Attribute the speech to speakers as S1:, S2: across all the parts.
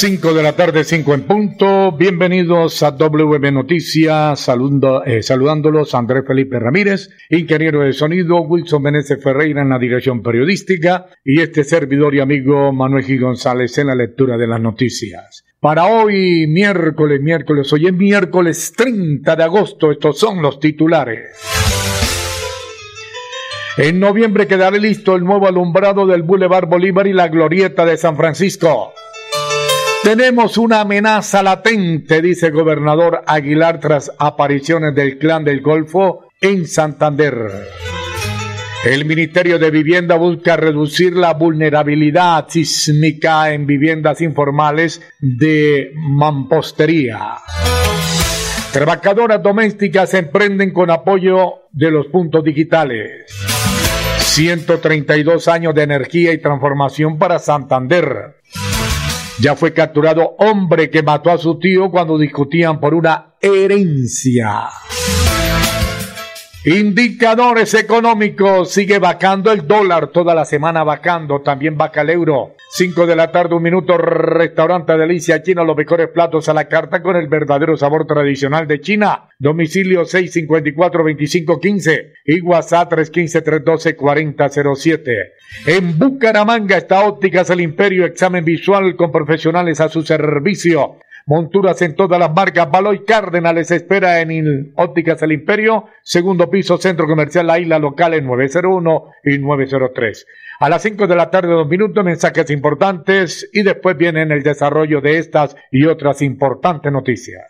S1: 5 de la tarde, 5 en punto. Bienvenidos a WM Noticias. Saludando, eh, saludándolos Andrés Felipe Ramírez, ingeniero de sonido, Wilson Meneses Ferreira en la dirección periodística y este servidor y amigo Manuel G. González en la lectura de las noticias. Para hoy, miércoles, miércoles, hoy es miércoles 30 de agosto, estos son los titulares. En noviembre quedará listo el nuevo alumbrado del Boulevard Bolívar y la Glorieta de San Francisco. Tenemos una amenaza latente, dice el gobernador Aguilar tras apariciones del clan del Golfo en Santander. El Ministerio de Vivienda busca reducir la vulnerabilidad sísmica en viviendas informales de mampostería. Trabajadoras domésticas emprenden con apoyo de los puntos digitales. 132 años de energía y transformación para Santander. Ya fue capturado hombre que mató a su tío cuando discutían por una herencia. Indicadores económicos. Sigue vacando el dólar toda la semana vacando. También vaca el euro. 5 de la tarde, un minuto. Restaurante Delicia China. Los mejores platos a la carta con el verdadero sabor tradicional de China. Domicilio 654-2515 y WhatsApp 315-312-4007. En Bucaramanga está Ópticas El Imperio. Examen visual con profesionales a su servicio. Monturas en todas las marcas. Baloy Cárdenas les espera en Ópticas El Imperio, segundo piso, Centro Comercial La Isla Local en 901 y 903. A las 5 de la tarde, dos minutos, mensajes importantes y después viene el desarrollo de estas y otras importantes noticias.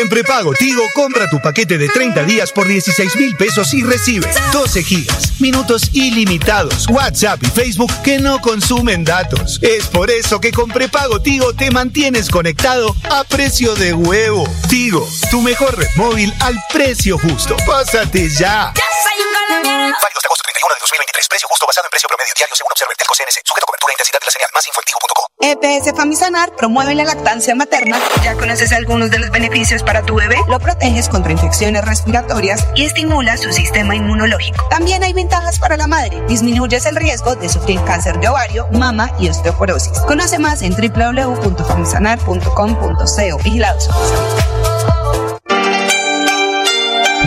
S2: En prepago Tigo, compra tu paquete de 30 días por 16 mil pesos y recibe 12 gigas, minutos ilimitados, WhatsApp y Facebook que no consumen datos. Es por eso que con prepago Tigo te mantienes conectado a precio de huevo. Tigo, tu mejor red móvil al precio justo. Pásate ya.
S3: Válidos de agosto 31 de 2023. Precio justo basado en precio promedio diario según Observer Telco CNC. Sujeto a cobertura e intensidad de la señal. Más info en tigo.co.
S4: EPS Famisanar promueve la lactancia materna. ¿Ya conoces algunos de los beneficios para tu bebé? Lo proteges contra infecciones respiratorias y estimula su sistema inmunológico. También hay ventajas para la madre. Disminuyes el riesgo de sufrir cáncer de ovario, mama y osteoporosis. Conoce más en www.famisanar.com.co. Vigilados.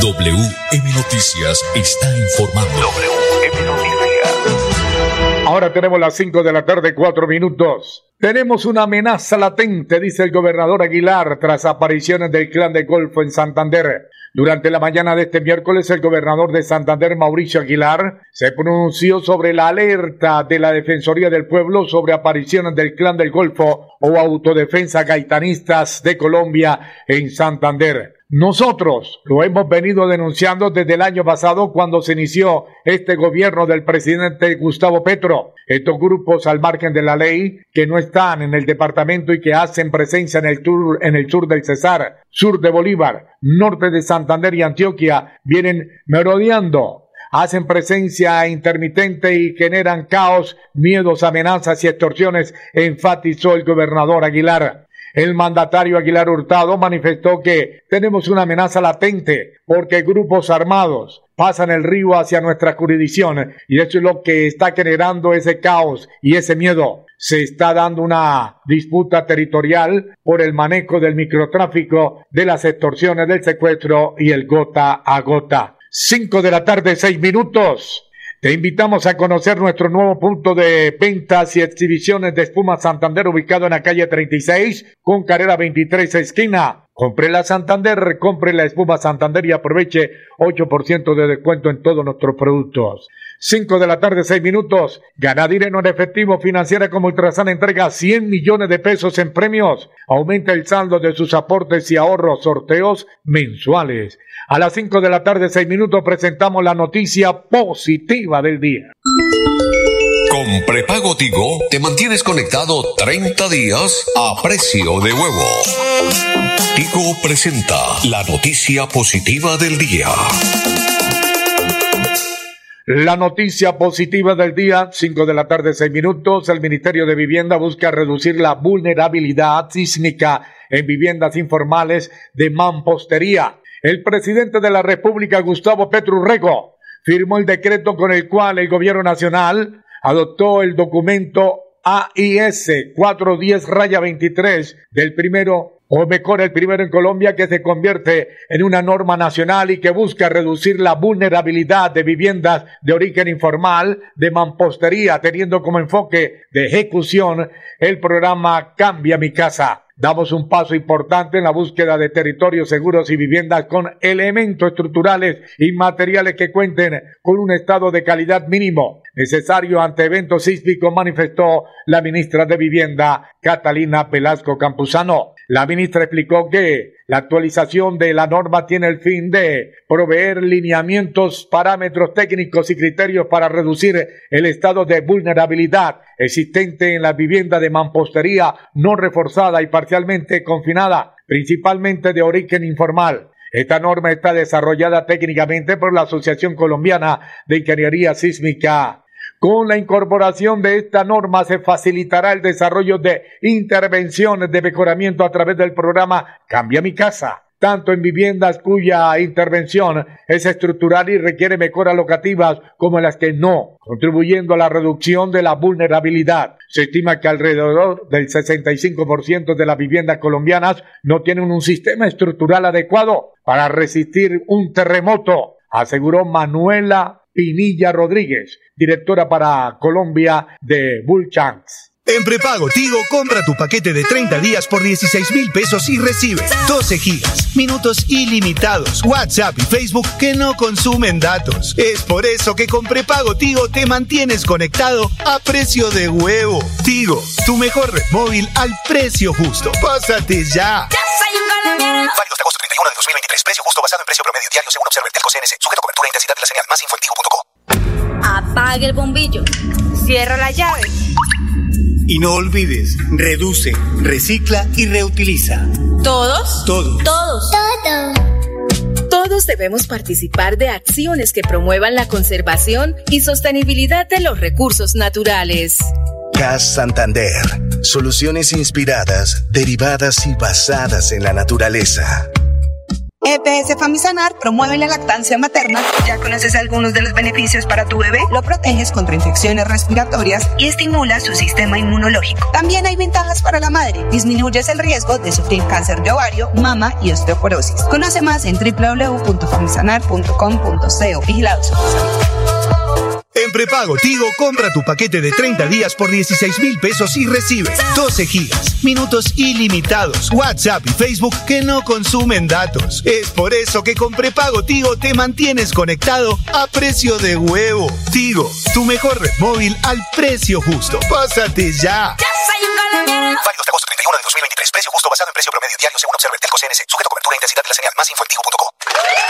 S5: WM Noticias está informando.
S6: WM Noticias.
S1: Ahora tenemos las 5 de la tarde, 4 minutos. Tenemos una amenaza latente, dice el gobernador Aguilar, tras apariciones del clan de Golfo en Santander. Durante la mañana de este miércoles, el gobernador de Santander, Mauricio Aguilar, se pronunció sobre la alerta de la Defensoría del Pueblo sobre apariciones del Clan del Golfo o autodefensa gaitanistas de Colombia en Santander. Nosotros lo hemos venido denunciando desde el año pasado cuando se inició este gobierno del presidente Gustavo Petro. Estos grupos al margen de la ley que no están en el departamento y que hacen presencia en el, en el sur del Cesar, sur de Bolívar, norte de Santander y Antioquia, vienen merodeando hacen presencia intermitente y generan caos, miedos, amenazas y extorsiones, enfatizó el gobernador Aguilar. El mandatario Aguilar Hurtado manifestó que tenemos una amenaza latente porque grupos armados pasan el río hacia nuestra jurisdicción y eso es lo que está generando ese caos y ese miedo. Se está dando una disputa territorial por el manejo del microtráfico, de las extorsiones, del secuestro y el gota a gota. Cinco de la tarde, seis minutos. Te invitamos a conocer nuestro nuevo punto de ventas y exhibiciones de espuma Santander ubicado en la calle 36 con carrera 23 esquina. Compre la Santander, compre la espuma Santander y aproveche 8% de descuento en todos nuestros productos. 5 de la tarde, 6 minutos. Gana dinero en efectivo financiera como Ultrasan entrega 100 millones de pesos en premios. Aumenta el saldo de sus aportes y ahorros, sorteos mensuales. A las 5 de la tarde, 6 minutos, presentamos la noticia positiva del día.
S6: Con prepago Tigo te mantienes conectado 30 días a precio de huevo. Tigo presenta la noticia positiva del día.
S1: La noticia positiva del día, 5 de la tarde, 6 minutos. El Ministerio de Vivienda busca reducir la vulnerabilidad sísmica en viviendas informales de mampostería. El presidente de la República, Gustavo Petrurrego, firmó el decreto con el cual el gobierno nacional adoptó el documento AIS 410 raya 23 del primero o mejor el primero en Colombia que se convierte en una norma nacional y que busca reducir la vulnerabilidad de viviendas de origen informal, de mampostería, teniendo como enfoque de ejecución el programa Cambia mi casa. Damos un paso importante en la búsqueda de territorios seguros y viviendas con elementos estructurales y materiales que cuenten con un estado de calidad mínimo necesario ante eventos sísmicos, manifestó la ministra de Vivienda, Catalina Velasco Campuzano. La ministra explicó que la actualización de la norma tiene el fin de proveer lineamientos, parámetros técnicos y criterios para reducir el estado de vulnerabilidad existente en la vivienda de mampostería no reforzada y parcialmente confinada, principalmente de origen informal. Esta norma está desarrollada técnicamente por la Asociación Colombiana de Ingeniería Sísmica con la incorporación de esta norma se facilitará el desarrollo de intervenciones de mejoramiento a través del programa Cambia mi casa, tanto en viviendas cuya intervención es estructural y requiere mejoras locativas como las que no, contribuyendo a la reducción de la vulnerabilidad. Se estima que alrededor del 65% de las viviendas colombianas no tienen un sistema estructural adecuado para resistir un terremoto, aseguró Manuela Pinilla Rodríguez, directora para Colombia de Bullchanks.
S2: En prepago Tigo, compra tu paquete de 30 días por 16 mil pesos y recibe 12 gigas, minutos ilimitados, WhatsApp y Facebook que no consumen datos. Es por eso que con prepago Tigo te mantienes conectado a precio de huevo. Tigo, tu mejor red móvil al precio justo. Pásate ya.
S7: Válido de agosto 31 de 2023. Precio justo basado en precio promedio diario según observa el Telco CNC. Sujeto e intensidad de la señal. Más info
S8: Apague el bombillo. Cierra la llave.
S2: Y no olvides, reduce, recicla y reutiliza.
S8: ¿Todos?
S2: Todos.
S8: Todos.
S9: Todos. Todos debemos participar de acciones que promuevan la conservación y sostenibilidad de los recursos naturales.
S10: CAS Santander. Soluciones inspiradas, derivadas y basadas en la naturaleza.
S4: EPS Famisanar promueve la lactancia materna. ¿Ya conoces algunos de los beneficios para tu bebé? Lo proteges contra infecciones respiratorias y estimula su sistema inmunológico. También hay ventajas para la madre. Disminuyes el riesgo de sufrir cáncer de ovario, mama y osteoporosis. Conoce más en www.famisanar.com.co. Vigilados.
S2: En prepago Tigo, compra tu paquete de 30 días por 16 mil pesos y recibe 12 gigas, minutos ilimitados, WhatsApp y Facebook que no consumen datos. Es por eso que con prepago Tigo te mantienes conectado a precio de huevo. Tigo, tu mejor red móvil al precio justo. Pásate ya.
S7: Válido hasta agosto 31 de 2023. Precio justo basado en precio promedio diario según Observer Telco CNC. Sujeto a cobertura e intensidad de la señal. Más info en.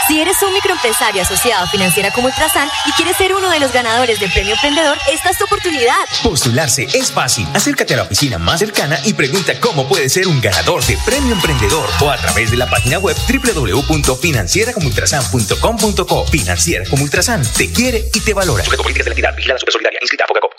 S11: Si eres un microempresario asociado a Financiera como Ultrasan y quieres ser uno de los ganadores del Premio Emprendedor, esta es tu oportunidad.
S3: Postularse es fácil. Acércate a la oficina más cercana y pregunta cómo puedes ser un ganador de Premio Emprendedor o a través de la página web www.financieracomultrasan.com.co. Financiera como Ultrasan te quiere y te valora. Sujeto políticas de la entidad vigilada super solidaria inscrita a Focacop.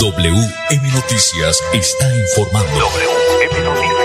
S5: WM Noticias está informando. WM
S1: Noticias.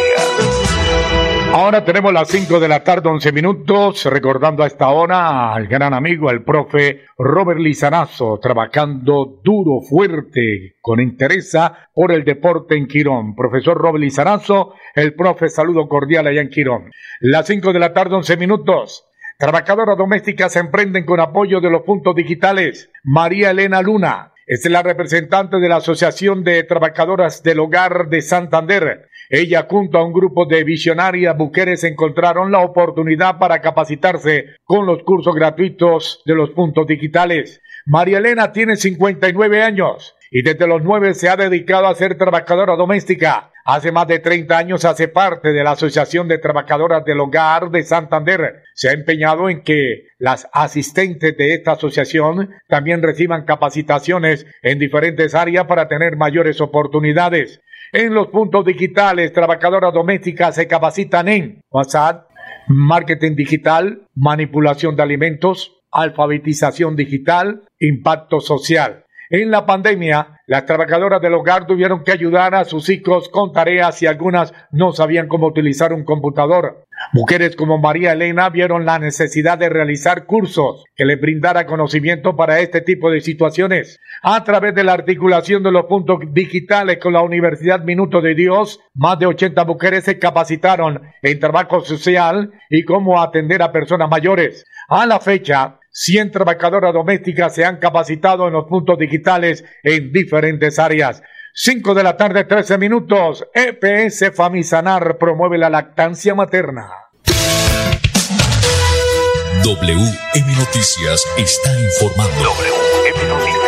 S1: Ahora tenemos las 5 de la tarde, 11 minutos, recordando a esta hora al gran amigo, el profe Robert Lizarazo, trabajando duro, fuerte, con interés por el deporte en Quirón. Profesor Robert Lizarazo, el profe, saludo cordial allá en Quirón. Las 5 de la tarde, 11 minutos. Trabajadoras domésticas se emprenden con apoyo de los puntos digitales. María Elena Luna, es la representante de la Asociación de Trabajadoras del Hogar de Santander. Ella junto a un grupo de visionarias mujeres encontraron la oportunidad para capacitarse con los cursos gratuitos de los puntos digitales. María Elena tiene 59 años y desde los 9 se ha dedicado a ser trabajadora doméstica. Hace más de 30 años hace parte de la Asociación de Trabajadoras del Hogar de Santander. Se ha empeñado en que las asistentes de esta asociación también reciban capacitaciones en diferentes áreas para tener mayores oportunidades. En los puntos digitales, trabajadoras domésticas se capacitan en WhatsApp, marketing digital, manipulación de alimentos, alfabetización digital, impacto social. En la pandemia, las trabajadoras del hogar tuvieron que ayudar a sus hijos con tareas y algunas no sabían cómo utilizar un computador. Mujeres como María Elena vieron la necesidad de realizar cursos que les brindara conocimiento para este tipo de situaciones. A través de la articulación de los puntos digitales con la Universidad Minuto de Dios, más de 80 mujeres se capacitaron en trabajo social y cómo atender a personas mayores. A la fecha, 100 trabajadoras domésticas se han capacitado en los puntos digitales en diferentes áreas. 5 de la tarde, 13 minutos. EPS Famisanar promueve la lactancia materna.
S5: WM Noticias está informando. WM
S1: Noticias.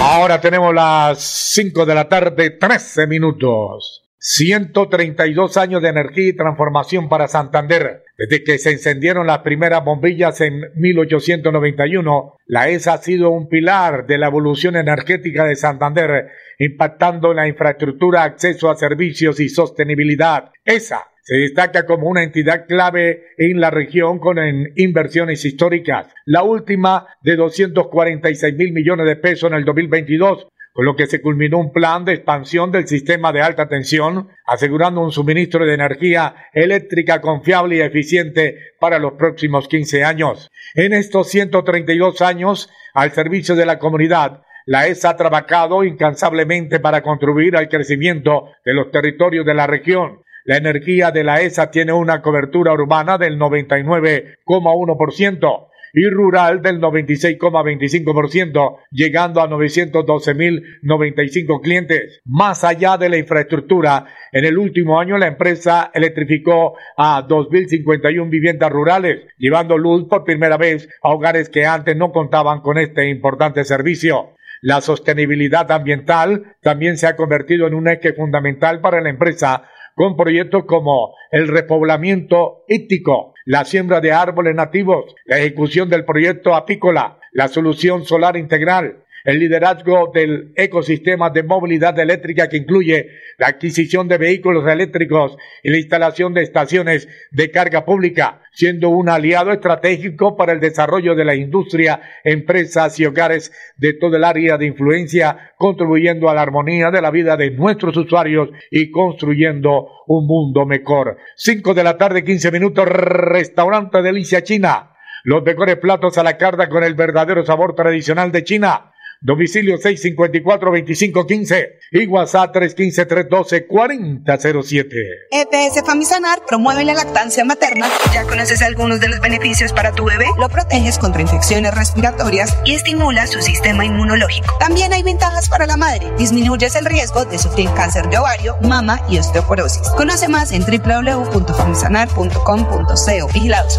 S1: Ahora tenemos las 5 de la tarde, 13 minutos. 132 años de energía y transformación para Santander. Desde que se encendieron las primeras bombillas en 1891, la ESA ha sido un pilar de la evolución energética de Santander, impactando en la infraestructura, acceso a servicios y sostenibilidad. ESA se destaca como una entidad clave en la región con inversiones históricas. La última de 246 mil millones de pesos en el 2022 con lo que se culminó un plan de expansión del sistema de alta tensión, asegurando un suministro de energía eléctrica confiable y eficiente para los próximos 15 años. En estos 132 años, al servicio de la comunidad, la ESA ha trabajado incansablemente para contribuir al crecimiento de los territorios de la región. La energía de la ESA tiene una cobertura urbana del 99,1%, y rural del 96,25%, llegando a 912.095 clientes. Más allá de la infraestructura, en el último año la empresa electrificó a 2.051 viviendas rurales, llevando luz por primera vez a hogares que antes no contaban con este importante servicio. La sostenibilidad ambiental también se ha convertido en un eje fundamental para la empresa con proyectos como el repoblamiento ítico, la siembra de árboles nativos, la ejecución del proyecto apícola, la solución solar integral, el liderazgo del ecosistema de movilidad eléctrica que incluye la adquisición de vehículos eléctricos y la instalación de estaciones de carga pública, siendo un aliado estratégico para el desarrollo de la industria, empresas y hogares de todo el área de influencia, contribuyendo a la armonía de la vida de nuestros usuarios y construyendo un mundo mejor. 5 de la tarde, 15 minutos, restaurante Delicia China. Los mejores platos a la carta con el verdadero sabor tradicional de China Domicilio 654-2515 y WhatsApp 315-312-4007.
S4: EPS Famisanar promueve la lactancia materna. ¿Ya conoces algunos de los beneficios para tu bebé? Lo proteges contra infecciones respiratorias y estimula su sistema inmunológico. También hay ventajas para la madre. Disminuyes el riesgo de sufrir cáncer de ovario, mama y osteoporosis. Conoce más en www.famisanar.com.co. Vigilados.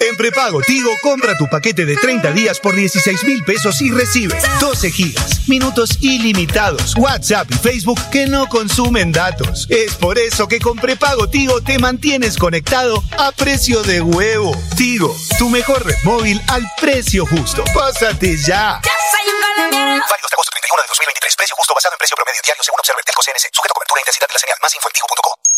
S2: En prepago Tigo, compra tu paquete de 30 días por 16 mil pesos y recibe 12 gigas, minutos ilimitados, WhatsApp y Facebook que no consumen datos. Es por eso que con prepago Tigo te mantienes conectado a precio de huevo. Tigo, tu mejor red móvil al precio justo. Pásate ya.
S7: Válido hasta agosto 31 de 2023. Precio justo basado en precio promedio diario según observa el Telco CNC. Sujeto a cobertura e intensidad de la señal. Más info en tigo.co.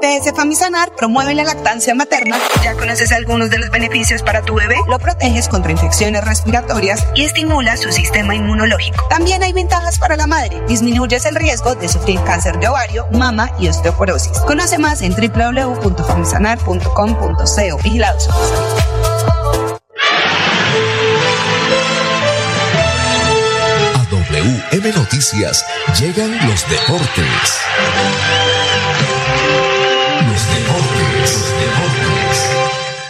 S4: EPS Famisanar promueve la lactancia materna. ¿Ya conoces algunos de los beneficios para tu bebé? Lo proteges contra infecciones respiratorias y estimula su sistema inmunológico. También hay ventajas para la madre. Disminuyes el riesgo de sufrir cáncer de ovario, mama y osteoporosis. Conoce más en www.famisanar.com.co. Vigilados.
S5: A WM Noticias llegan los deportes. Los deportes, los deportes.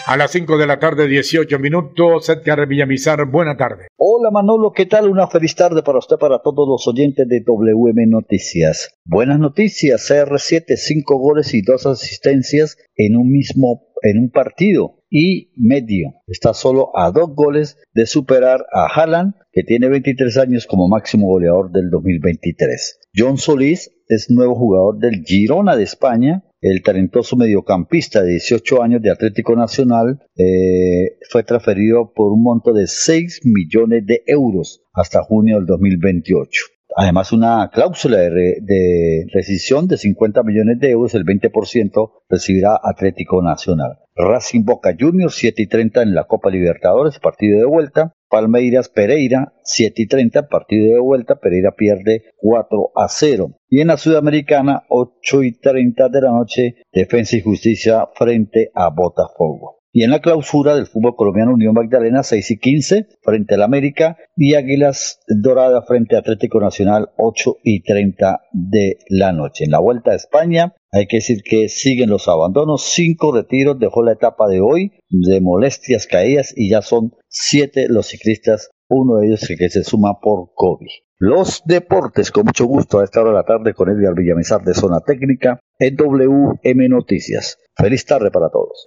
S1: A las 5 de la tarde, 18 minutos, Edgar Villamizar, buena tarde.
S12: Hola Manolo, ¿qué tal? Una feliz tarde para usted, para todos los oyentes de WM Noticias. Buenas noticias, CR7, 5 goles y 2 asistencias en un mismo, en un partido y medio. Está solo a dos goles de superar a Haaland, que tiene 23 años como máximo goleador del 2023. John Solís es nuevo jugador del Girona de España. El talentoso mediocampista de 18 años de Atlético Nacional eh, fue transferido por un monto de 6 millones de euros hasta junio del 2028. Además, una cláusula de, de rescisión de 50 millones de euros, el 20% recibirá Atlético Nacional. Racing Boca Juniors, 7 y 30 en la Copa Libertadores, partido de vuelta. Palmeiras Pereira, 7 y 30, partido de vuelta. Pereira pierde 4 a 0. Y en la Sudamericana, 8 y 30 de la noche, Defensa y Justicia frente a Botafogo. Y en la clausura del fútbol colombiano Unión Magdalena 6 y 15 frente al América y Águilas Dorada frente a Atlético Nacional 8 y 30 de la noche. En la Vuelta a España hay que decir que siguen los abandonos, cinco retiros dejó la etapa de hoy de molestias caídas y ya son siete los ciclistas, uno de ellos que se suma por COVID. Los deportes, con mucho gusto a esta hora de la tarde con Edgar Villamizar de Zona Técnica en WM Noticias. Feliz tarde para todos.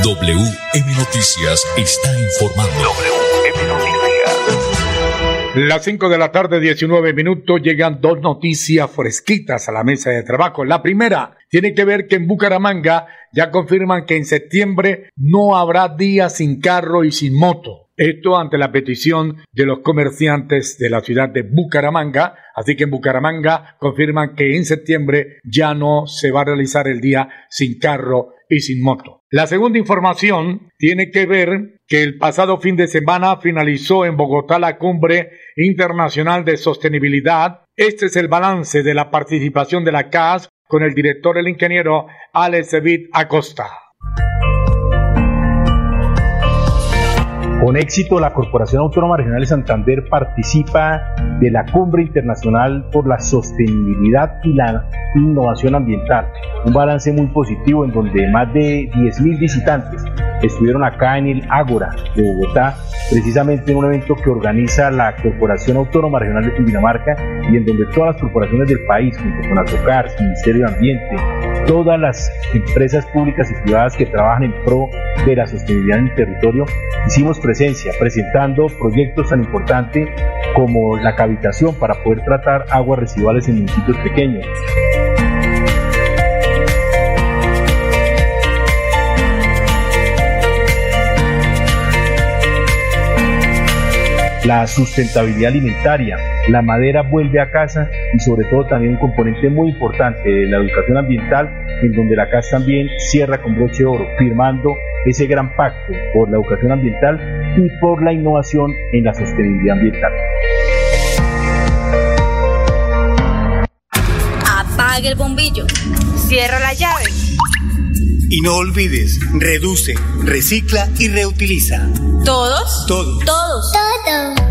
S5: WM Noticias está informando.
S1: Las 5 de la tarde, 19 minutos, llegan dos noticias fresquitas a la mesa de trabajo. La primera tiene que ver que en Bucaramanga ya confirman que en septiembre no habrá día sin carro y sin moto. Esto ante la petición de los comerciantes de la ciudad de Bucaramanga. Así que en Bucaramanga confirman que en septiembre ya no se va a realizar el día sin carro y sin moto. La segunda información tiene que ver que el pasado fin de semana finalizó en Bogotá la cumbre internacional de sostenibilidad. Este es el balance de la participación de la CAS con el director, el ingeniero Alex Evit Acosta.
S13: Con éxito, la Corporación Autónoma Regional de Santander participa de la Cumbre Internacional por la Sostenibilidad y la Innovación Ambiental. Un balance muy positivo en donde más de 10.000 visitantes estuvieron acá en el Ágora de Bogotá, precisamente en un evento que organiza la Corporación Autónoma Regional de Cundinamarca y en donde todas las corporaciones del país, junto con ASOCAR, Ministerio de Ambiente, todas las empresas públicas y privadas que trabajan en pro de la sostenibilidad en el territorio, hicimos presencia presentando proyectos tan importantes como la cavitación para poder tratar aguas residuales en municipios pequeños. la sustentabilidad alimentaria, la madera vuelve a casa y sobre todo también un componente muy importante de la educación ambiental, en donde la casa también cierra con broche de oro, firmando ese gran pacto por la educación ambiental y por la innovación en la sostenibilidad ambiental.
S8: Apague el bombillo, cierra la llave.
S2: Y no olvides, reduce, recicla y reutiliza.
S8: ¿Todos?
S2: Todos.
S8: Todos.
S9: Todos.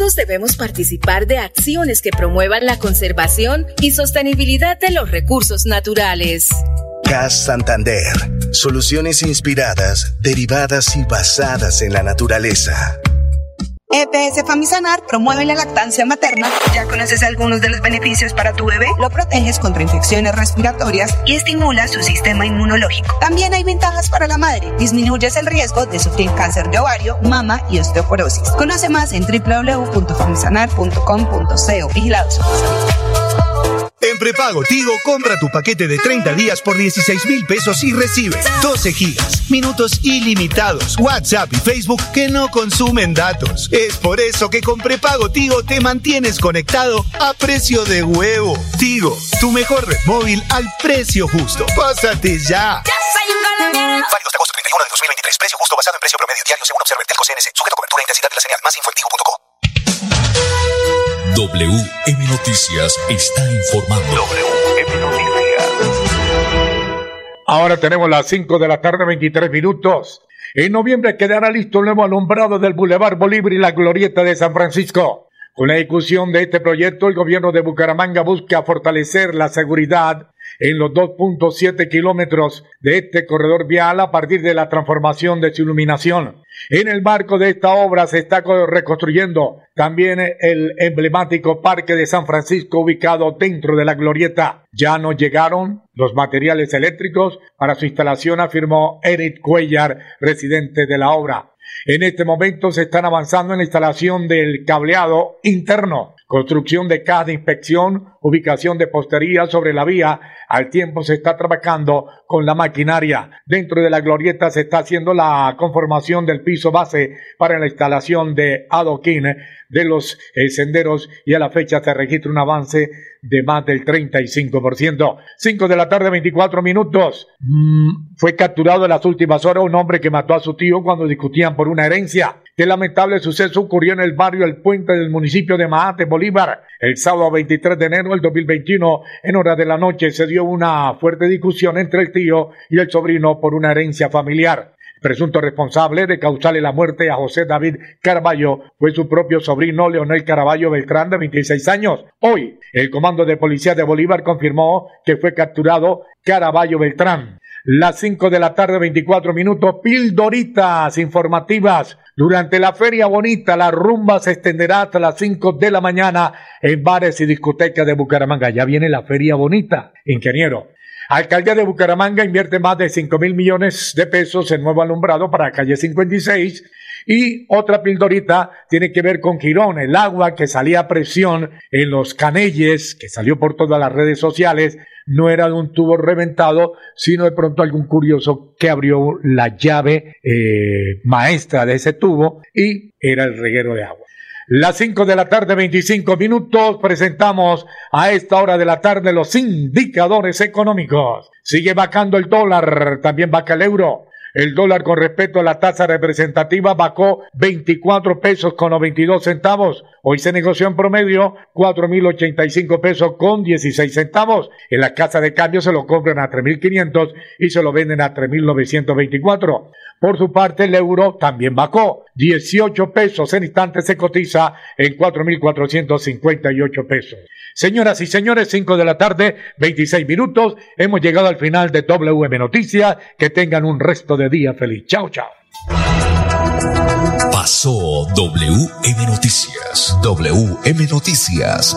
S9: Todos debemos participar de acciones que promuevan la conservación y sostenibilidad de los recursos naturales.
S10: CAS Santander. Soluciones inspiradas, derivadas y basadas en la naturaleza.
S4: EPS Famisanar promueve la lactancia materna. ¿Ya conoces algunos de los beneficios para tu bebé? Lo proteges contra infecciones respiratorias y estimula su sistema inmunológico. También hay ventajas para la madre. Disminuyes el riesgo de sufrir cáncer de ovario, mama y osteoporosis. Conoce más en www.famisanar.com.co. Vigilados.
S2: En prepago Tigo, compra tu paquete de 30 días por 16 mil pesos y recibe 12 gigas, minutos ilimitados, WhatsApp y Facebook que no consumen datos. Es por eso que con prepago Tigo te mantienes conectado a precio de huevo. Tigo, tu mejor red móvil al precio justo. Pásate ya.
S7: Válido hasta agosto 31 de 2023. Precio justo basado en precio promedio diario según observa el Telco CNC. Sujeto a cobertura e intensidad de la señal. Más info en
S5: WM Noticias está informando. WM
S1: Noticias. Ahora tenemos las 5 de la tarde, 23 minutos. En noviembre quedará listo el nuevo alumbrado del Boulevard Bolívar y la Glorieta de San Francisco. Con la ejecución de este proyecto, el gobierno de Bucaramanga busca fortalecer la seguridad en los 2.7 kilómetros de este corredor vial a partir de la transformación de su iluminación. En el marco de esta obra se está reconstruyendo también el emblemático Parque de San Francisco ubicado dentro de la glorieta. Ya no llegaron los materiales eléctricos para su instalación, afirmó Eric Cuellar, residente de la obra. En este momento se están avanzando en la instalación del cableado interno construcción de cada inspección, ubicación de postería sobre la vía. Al tiempo se está trabajando con la maquinaria. Dentro de la glorieta se está haciendo la conformación del piso base para la instalación de adoquín de los eh, senderos y a la fecha se registra un avance de más del 35%. 5 de la tarde, 24 minutos. Mm, fue capturado en las últimas horas un hombre que mató a su tío cuando discutían por una herencia. Qué lamentable suceso ocurrió en el barrio El Puente del municipio de Maate, Bolívar. El sábado 23 de enero del 2021, en hora de la noche, se dio una fuerte discusión entre el tío y el sobrino por una herencia familiar. Presunto responsable de causarle la muerte a José David Caraballo fue su propio sobrino Leonel Caraballo Beltrán de 26 años. Hoy, el Comando de Policía de Bolívar confirmó que fue capturado Caraballo Beltrán. Las 5 de la tarde, 24 minutos, pildoritas informativas. Durante la Feria Bonita, la rumba se extenderá hasta las 5 de la mañana en bares y discotecas de Bucaramanga. Ya viene la Feria Bonita, ingeniero. Alcaldía de Bucaramanga invierte más de 5 mil millones de pesos en nuevo alumbrado para calle 56 y otra pildorita tiene que ver con Girón, el agua que salía a presión en los canelles, que salió por todas las redes sociales, no era de un tubo reventado, sino de pronto algún curioso que abrió la llave eh, maestra de ese tubo y era el reguero de agua. Las 5 de la tarde, 25 minutos, presentamos a esta hora de la tarde los indicadores económicos. Sigue bajando el dólar, también baja el euro. El dólar con respecto a la tasa representativa bajó 24 pesos con 92 centavos. Hoy se negoció en promedio 4.085 pesos con 16 centavos. En la casa de cambio se lo compran a 3.500 y se lo venden a 3.924. Por su parte, el euro también bajó 18 pesos. En instantes se cotiza en 4.458 pesos. Señoras y señores, 5 de la tarde, 26 minutos. Hemos llegado al final de WM Noticias. Que tengan un resto de día feliz. Chao, chao.
S5: Pasó WM Noticias.
S6: WM Noticias.